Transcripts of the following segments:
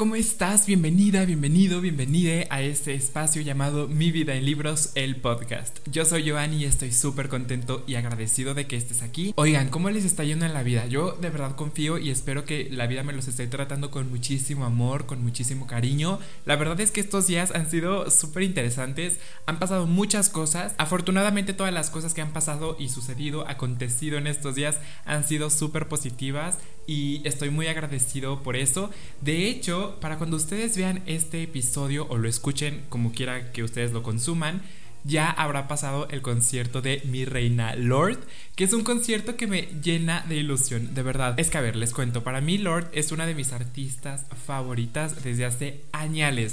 ¿cómo estás? Bienvenida, bienvenido, bienvenide a este espacio llamado Mi vida en libros, el podcast. Yo soy Giovanni y estoy súper contento y agradecido de que estés aquí. Oigan, ¿cómo les está yendo en la vida? Yo de verdad confío y espero que la vida me los esté tratando con muchísimo amor, con muchísimo cariño. La verdad es que estos días han sido súper interesantes, han pasado muchas cosas. Afortunadamente todas las cosas que han pasado y sucedido, acontecido en estos días han sido súper positivas y estoy muy agradecido por eso. De hecho, para cuando ustedes vean este episodio o lo escuchen como quiera que ustedes lo consuman, ya habrá pasado el concierto de Mi Reina Lord, que es un concierto que me llena de ilusión, de verdad. Es que a ver, les cuento, para mí Lord es una de mis artistas favoritas desde hace años,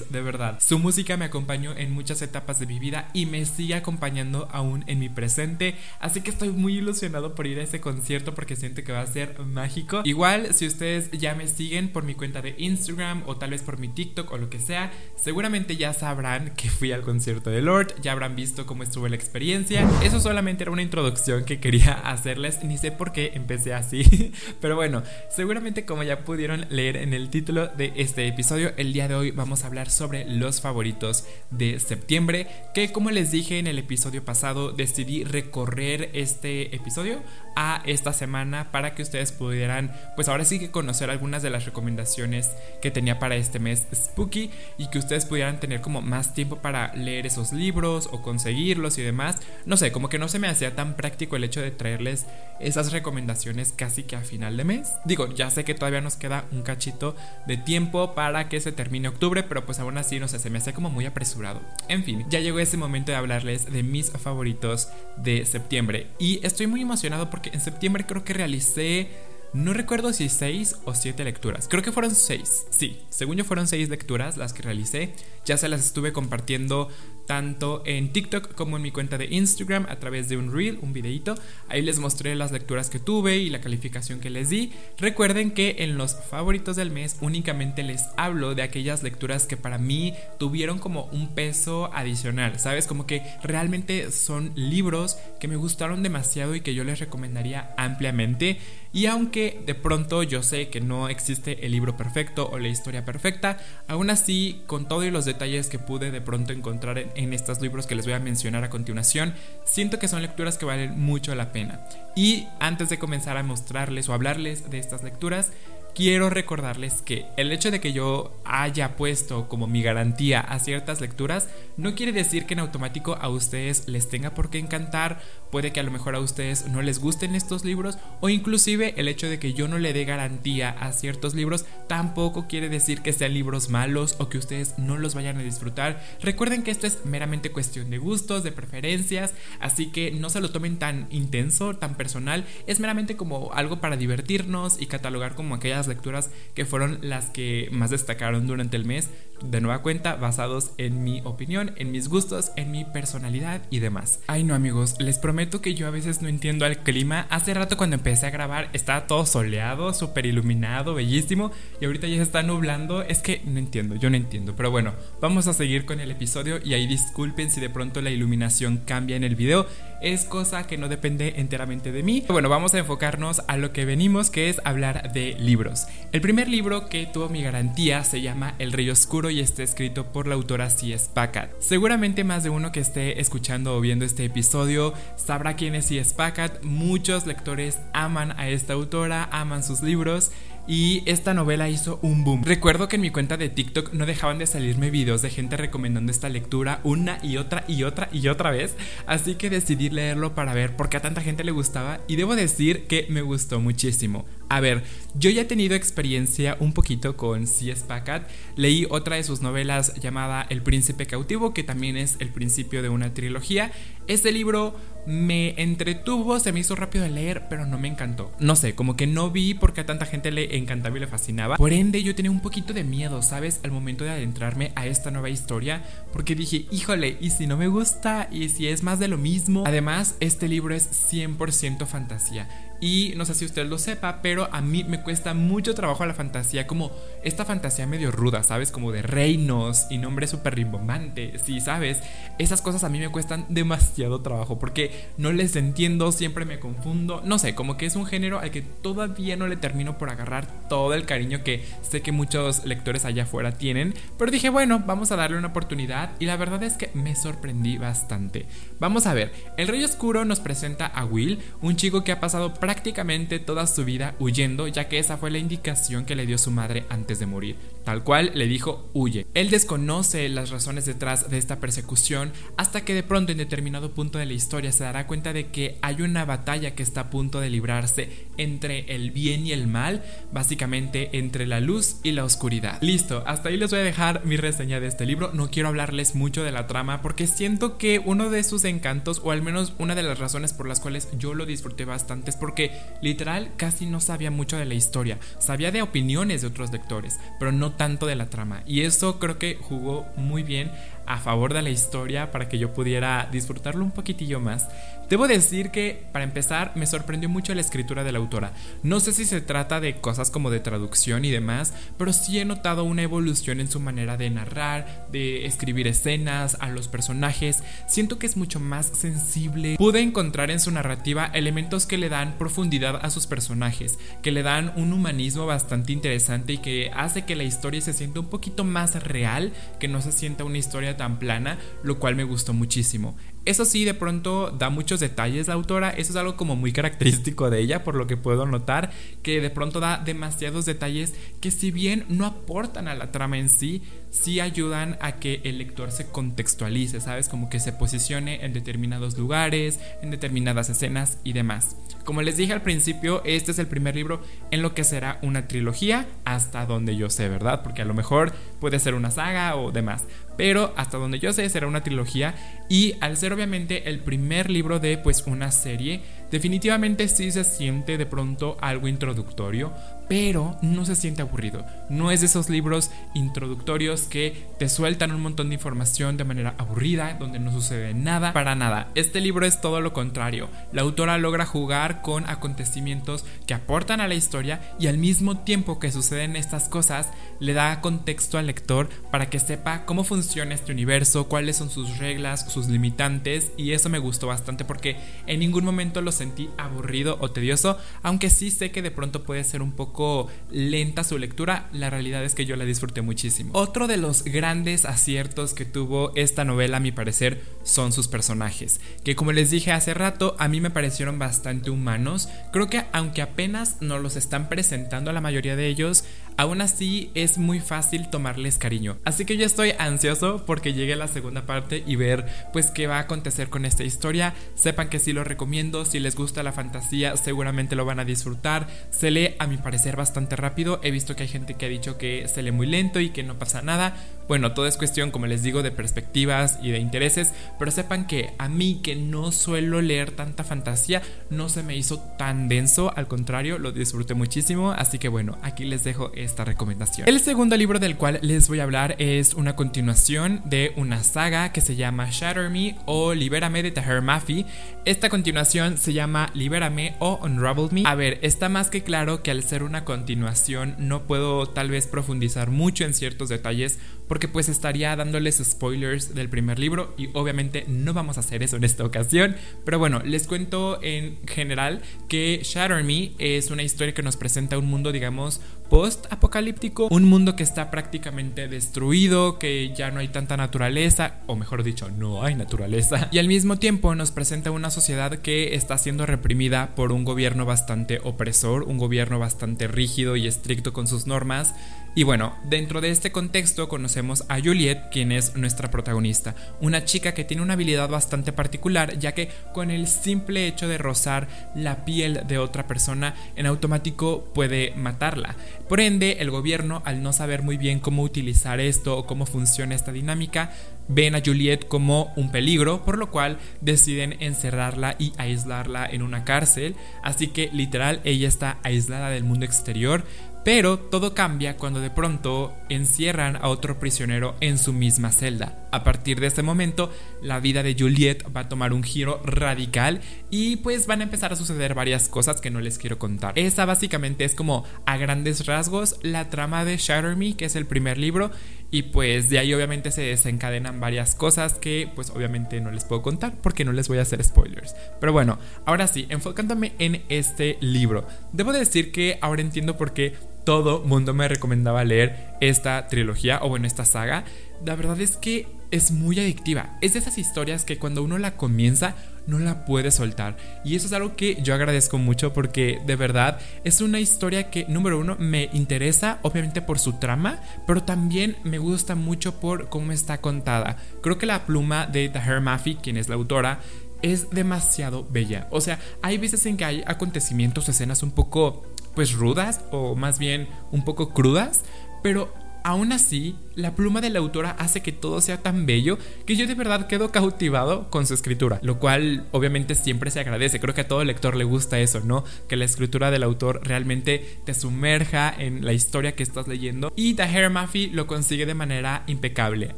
de verdad. Su música me acompañó en muchas etapas de mi vida y me sigue acompañando aún en mi presente, así que estoy muy ilusionado por ir a ese concierto porque siento que va a ser mágico. Igual, si ustedes ya me siguen por mi cuenta de Instagram o tal vez por mi TikTok o lo que sea, seguramente ya sabrán que fui al concierto de Lord, ya habrán visto cómo estuvo la experiencia. Eso solamente era una introducción que quería hacerles, ni sé por qué empecé así, pero bueno, seguramente como ya pudieron leer en el título de este episodio, el día de hoy vamos a hablar sobre los favoritos de septiembre, que como les dije en el episodio pasado, decidí recorrer este episodio a esta semana para que ustedes pudieran, pues ahora sí que conocer algunas de las recomendaciones que tenía para este mes spooky y que ustedes pudieran tener como más tiempo para leer esos libros o conseguirlos y demás. No sé, como que no se me hacía tan práctico el hecho de traerles esas recomendaciones casi que a final de mes. Digo, ya sé que todavía nos queda un cachito de tiempo para que se termine octubre, pero pues aún así no sé, se me hace como muy apresurado. En fin, ya llegó ese momento de hablarles de mis favoritos de septiembre y estoy muy emocionado porque en septiembre creo que realicé no recuerdo si seis o siete lecturas. Creo que fueron seis. Sí, según yo fueron seis lecturas las que realicé. Ya se las estuve compartiendo tanto en TikTok como en mi cuenta de Instagram a través de un reel, un videito. Ahí les mostré las lecturas que tuve y la calificación que les di. Recuerden que en los favoritos del mes únicamente les hablo de aquellas lecturas que para mí tuvieron como un peso adicional, ¿sabes? Como que realmente son libros que me gustaron demasiado y que yo les recomendaría ampliamente. Y aunque de pronto yo sé que no existe el libro perfecto o la historia perfecta, aún así con todos los detalles que pude de pronto encontrar en, en estos libros que les voy a mencionar a continuación, siento que son lecturas que valen mucho la pena. Y antes de comenzar a mostrarles o hablarles de estas lecturas, quiero recordarles que el hecho de que yo haya puesto como mi garantía a ciertas lecturas no quiere decir que en automático a ustedes les tenga por qué encantar, puede que a lo mejor a ustedes no les gusten estos libros o inclusive el hecho de que yo no le dé garantía a ciertos libros tampoco quiere decir que sean libros malos o que ustedes no los vayan a disfrutar. Recuerden que esto es meramente cuestión de gustos, de preferencias, así que no se lo tomen tan intenso, tan personal, es meramente como algo para divertirnos y catalogar como aquellas lecturas que fueron las que más destacaron durante el mes, de nueva cuenta, basados en mi opinión, en mis gustos, en mi personalidad y demás. Ay no amigos, les prometo que yo a veces no entiendo al clima. Hace rato cuando empecé a grabar estaba todo soleado, súper iluminado, bellísimo, y ahorita ya se está nublando. Es que no entiendo, yo no entiendo. Pero bueno, vamos a seguir con el episodio y ahí disculpen si de pronto la iluminación cambia en el video. Es cosa que no depende enteramente de mí. Bueno, vamos a enfocarnos a lo que venimos, que es hablar de libros. El primer libro que tuvo mi garantía se llama El Rey Oscuro y está escrito por la autora C.S. Packard. Seguramente más de uno que esté escuchando o viendo este episodio sabrá quién es C.S. Packard. Muchos lectores aman a esta autora, aman sus libros y esta novela hizo un boom. Recuerdo que en mi cuenta de TikTok no dejaban de salirme videos de gente recomendando esta lectura una y otra y otra y otra vez, así que decidí leerlo para ver por qué a tanta gente le gustaba y debo decir que me gustó muchísimo. A ver, yo ya he tenido experiencia un poquito con C.S. Packard. Leí otra de sus novelas llamada El Príncipe Cautivo, que también es el principio de una trilogía. Este libro me entretuvo, se me hizo rápido de leer, pero no me encantó. No sé, como que no vi por qué a tanta gente le encantaba y le fascinaba. Por ende, yo tenía un poquito de miedo, ¿sabes? Al momento de adentrarme a esta nueva historia, porque dije, híjole, ¿y si no me gusta? ¿Y si es más de lo mismo? Además, este libro es 100% fantasía y no sé si usted lo sepa, pero a mí me cuesta mucho trabajo la fantasía, como esta fantasía medio ruda, ¿sabes? Como de reinos y nombres súper rimbombantes, sí, ¿sabes? Esas cosas a mí me cuestan demasiado trabajo porque no les entiendo, siempre me confundo, no sé, como que es un género al que todavía no le termino por agarrar todo el cariño que sé que muchos lectores allá afuera tienen, pero dije, bueno, vamos a darle una oportunidad y la verdad es que me sorprendí bastante. Vamos a ver, El Rey Oscuro nos presenta a Will, un chico que ha pasado prácticamente toda su vida huyendo, ya que esa fue la indicación que le dio su madre antes de morir. Tal cual le dijo huye. Él desconoce las razones detrás de esta persecución hasta que de pronto en determinado punto de la historia se dará cuenta de que hay una batalla que está a punto de librarse entre el bien y el mal, básicamente entre la luz y la oscuridad. Listo, hasta ahí les voy a dejar mi reseña de este libro. No quiero hablarles mucho de la trama porque siento que uno de sus encantos, o al menos una de las razones por las cuales yo lo disfruté bastante, es porque que literal casi no sabía mucho de la historia, sabía de opiniones de otros lectores, pero no tanto de la trama. Y eso creo que jugó muy bien a favor de la historia para que yo pudiera disfrutarlo un poquitillo más. Debo decir que, para empezar, me sorprendió mucho la escritura de la autora. No sé si se trata de cosas como de traducción y demás, pero sí he notado una evolución en su manera de narrar, de escribir escenas, a los personajes. Siento que es mucho más sensible. Pude encontrar en su narrativa elementos que le dan profundidad a sus personajes, que le dan un humanismo bastante interesante y que hace que la historia se sienta un poquito más real, que no se sienta una historia tan plana, lo cual me gustó muchísimo. Eso sí, de pronto da muchos detalles la autora, eso es algo como muy característico de ella, por lo que puedo notar, que de pronto da demasiados detalles que si bien no aportan a la trama en sí, sí ayudan a que el lector se contextualice, ¿sabes? Como que se posicione en determinados lugares, en determinadas escenas y demás. Como les dije al principio, este es el primer libro en lo que será una trilogía, hasta donde yo sé, ¿verdad? Porque a lo mejor puede ser una saga o demás pero hasta donde yo sé será una trilogía y al ser obviamente el primer libro de pues una serie, definitivamente sí se siente de pronto algo introductorio, pero no se siente aburrido. No es de esos libros introductorios que te sueltan un montón de información de manera aburrida, donde no sucede nada, para nada. Este libro es todo lo contrario. La autora logra jugar con acontecimientos que aportan a la historia y al mismo tiempo que suceden estas cosas, le da contexto al lector para que sepa cómo funciona este universo, cuáles son sus reglas, sus limitantes, y eso me gustó bastante porque en ningún momento lo sentí aburrido o tedioso, aunque sí sé que de pronto puede ser un poco lenta su lectura, la realidad es que yo la disfruté muchísimo. Otro de los grandes aciertos que tuvo esta novela, a mi parecer, son sus personajes, que como les dije hace rato, a mí me parecieron bastante humanos. Creo que aunque apenas nos los están presentando a la mayoría de ellos, aún así es muy fácil tomarles cariño. Así que yo estoy ansioso porque llegue la segunda parte y ver pues qué va a acontecer con esta historia. Sepan que sí lo recomiendo, si les gusta la fantasía seguramente lo van a disfrutar. Se lee a mi parecer bastante rápido, he visto que hay gente que ha dicho que se lee muy lento y que no pasa nada. Bueno, todo es cuestión, como les digo, de perspectivas y de intereses, pero sepan que a mí que no suelo leer tanta fantasía, no se me hizo tan denso, al contrario, lo disfruté muchísimo, así que bueno, aquí les dejo esta recomendación. El segundo libro del cual les voy a hablar es una continuación de una saga que se llama Shatter Me o Libérame de Tahir Mafi. Esta continuación se llama Libérame o Unravel Me. A ver, está más que claro que al ser una continuación no puedo tal vez profundizar mucho en ciertos detalles porque pues estaría dándoles spoilers del primer libro y obviamente no vamos a hacer eso en esta ocasión, pero bueno, les cuento en general que Shatter Me es una historia que nos presenta un mundo digamos post-apocalíptico, un mundo que está prácticamente destruido, que ya no hay tanta naturaleza, o mejor dicho, no hay naturaleza, y al mismo tiempo nos presenta una sociedad que está siendo reprimida por un gobierno bastante opresor, un gobierno bastante rígido y estricto con sus normas, y bueno, dentro de este contexto conocemos a Juliet, quien es nuestra protagonista, una chica que tiene una habilidad bastante particular, ya que con el simple hecho de rozar la piel de otra persona, en automático puede matarla. Por ende, el gobierno, al no saber muy bien cómo utilizar esto o cómo funciona esta dinámica, ven a Juliet como un peligro, por lo cual deciden encerrarla y aislarla en una cárcel. Así que literal ella está aislada del mundo exterior Pero todo cambia cuando de pronto encierran a otro prisionero en su misma celda. A partir de este momento, la vida de Juliet va a tomar un giro radical y pues van a empezar a suceder varias cosas que no les quiero contar. Esa básicamente es como a grandes rasgos la trama de Shatter Me, que es el primer libro, y pues de ahí obviamente se desencadenan varias cosas que pues obviamente no les puedo contar porque no les voy a hacer spoilers. Pero bueno, ahora sí, enfocándome en este libro. Debo decir que ahora entiendo por qué todo mundo me recomendaba leer esta trilogía o bueno, esta saga. La verdad es que es muy adictiva. Es de esas historias que cuando uno la comienza no la puede soltar. Y eso es algo que yo agradezco mucho porque de verdad es una historia que, número uno, me interesa obviamente por su trama, pero también me gusta mucho por cómo está contada. Creo que la pluma de Tahir Mafi, quien es la autora, es demasiado bella. O sea, hay veces en que hay acontecimientos, escenas un poco pues rudas o más bien un poco crudas, pero Aún así, la pluma de la autora hace que todo sea tan bello que yo de verdad quedo cautivado con su escritura, lo cual obviamente siempre se agradece. Creo que a todo lector le gusta eso, ¿no? Que la escritura del autor realmente te sumerja en la historia que estás leyendo y Tahir Mafi lo consigue de manera impecable.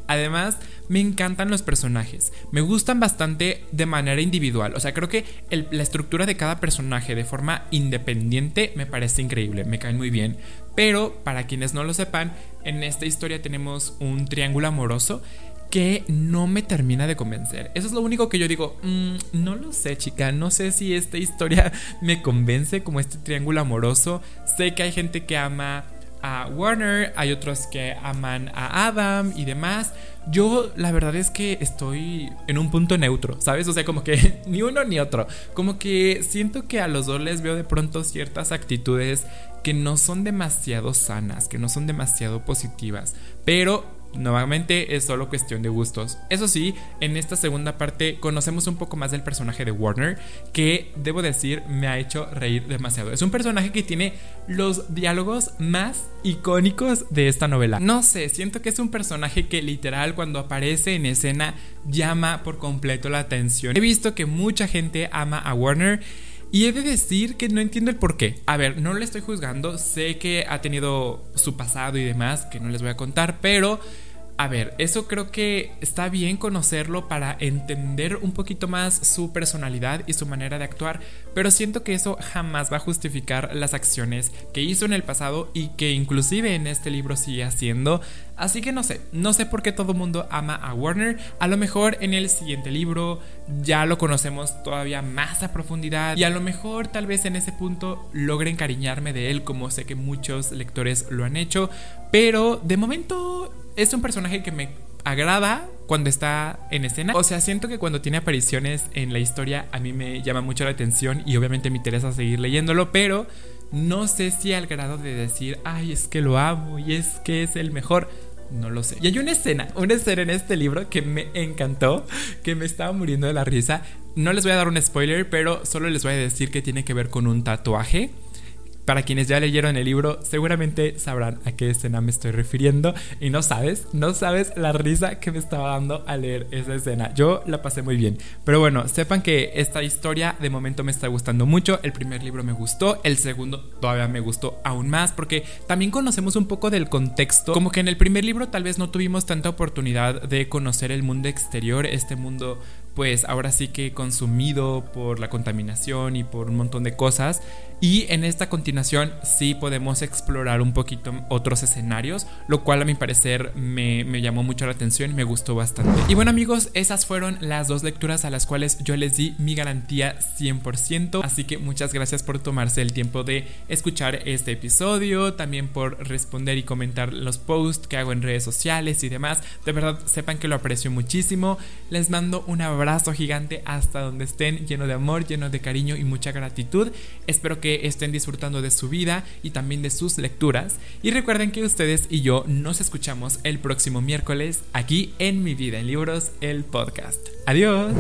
Además, me encantan los personajes. Me gustan bastante de manera individual. O sea, creo que la estructura de cada personaje de forma independiente me parece increíble. Me caen muy bien. Pero, para quienes no lo sepan, en esta historia tenemos un triángulo amoroso que no me termina de convencer. Eso es lo único que yo digo, mm, no lo sé chica, no sé si esta historia me convence como este triángulo amoroso. Sé que hay gente que ama a Warner, hay otros que aman a Adam y demás. Yo la verdad es que estoy en un punto neutro, ¿sabes? O sea, como que ni uno ni otro. Como que siento que a los dos les veo de pronto ciertas actitudes que no son demasiado sanas, que no son demasiado positivas. Pero Nuevamente es solo cuestión de gustos. Eso sí, en esta segunda parte conocemos un poco más del personaje de Warner, que debo decir me ha hecho reír demasiado. Es un personaje que tiene los diálogos más icónicos de esta novela. No sé, siento que es un personaje que literal cuando aparece en escena llama por completo la atención. He visto que mucha gente ama a Warner. Y he de decir que no entiendo el por qué. A ver, no le estoy juzgando, sé que ha tenido su pasado y demás, que no les voy a contar, pero a ver, eso creo que está bien conocerlo para entender un poquito más su personalidad y su manera de actuar, pero siento que eso jamás va a justificar las acciones que hizo en el pasado y que inclusive en este libro sigue haciendo. Así que no sé, no sé por qué todo el mundo ama a Warner. A lo mejor en el siguiente libro ya lo conocemos todavía más a profundidad y a lo mejor tal vez en ese punto logre encariñarme de él como sé que muchos lectores lo han hecho. Pero de momento es un personaje que me agrada cuando está en escena. O sea, siento que cuando tiene apariciones en la historia a mí me llama mucho la atención y obviamente me interesa seguir leyéndolo, pero no sé si al grado de decir, ay, es que lo amo y es que es el mejor. No lo sé. Y hay una escena, una escena en este libro que me encantó, que me estaba muriendo de la risa. No les voy a dar un spoiler, pero solo les voy a decir que tiene que ver con un tatuaje para quienes ya leyeron el libro, seguramente sabrán a qué escena me estoy refiriendo. Y no sabes, no sabes la risa que me estaba dando al leer esa escena. Yo la pasé muy bien. Pero bueno, sepan que esta historia de momento me está gustando mucho. El primer libro me gustó, el segundo todavía me gustó aún más porque también conocemos un poco del contexto. Como que en el primer libro tal vez no tuvimos tanta oportunidad de conocer el mundo exterior, este mundo pues ahora sí que consumido por la contaminación y por un montón de cosas. Y en esta continuación sí podemos explorar un poquito otros escenarios, lo cual a mi parecer me, me, llamó mucho la atención y me gustó bastante. Y bueno amigos, esas fueron las dos lecturas a las cuales yo les di mi garantía 100%. Así que muchas gracias por tomarse el tiempo de escuchar este episodio, también por responder y comentar los posts que hago en redes sociales y demás. De verdad, sepan que lo aprecio muchísimo. Les mando un abrazo abrazo gigante hasta donde estén, lleno de amor, lleno de cariño y mucha gratitud. Espero que estén disfrutando de su vida y también de sus lecturas. Y recuerden que ustedes y yo nos escuchamos el próximo miércoles aquí en Mi Vida en Libros, el podcast. Adiós.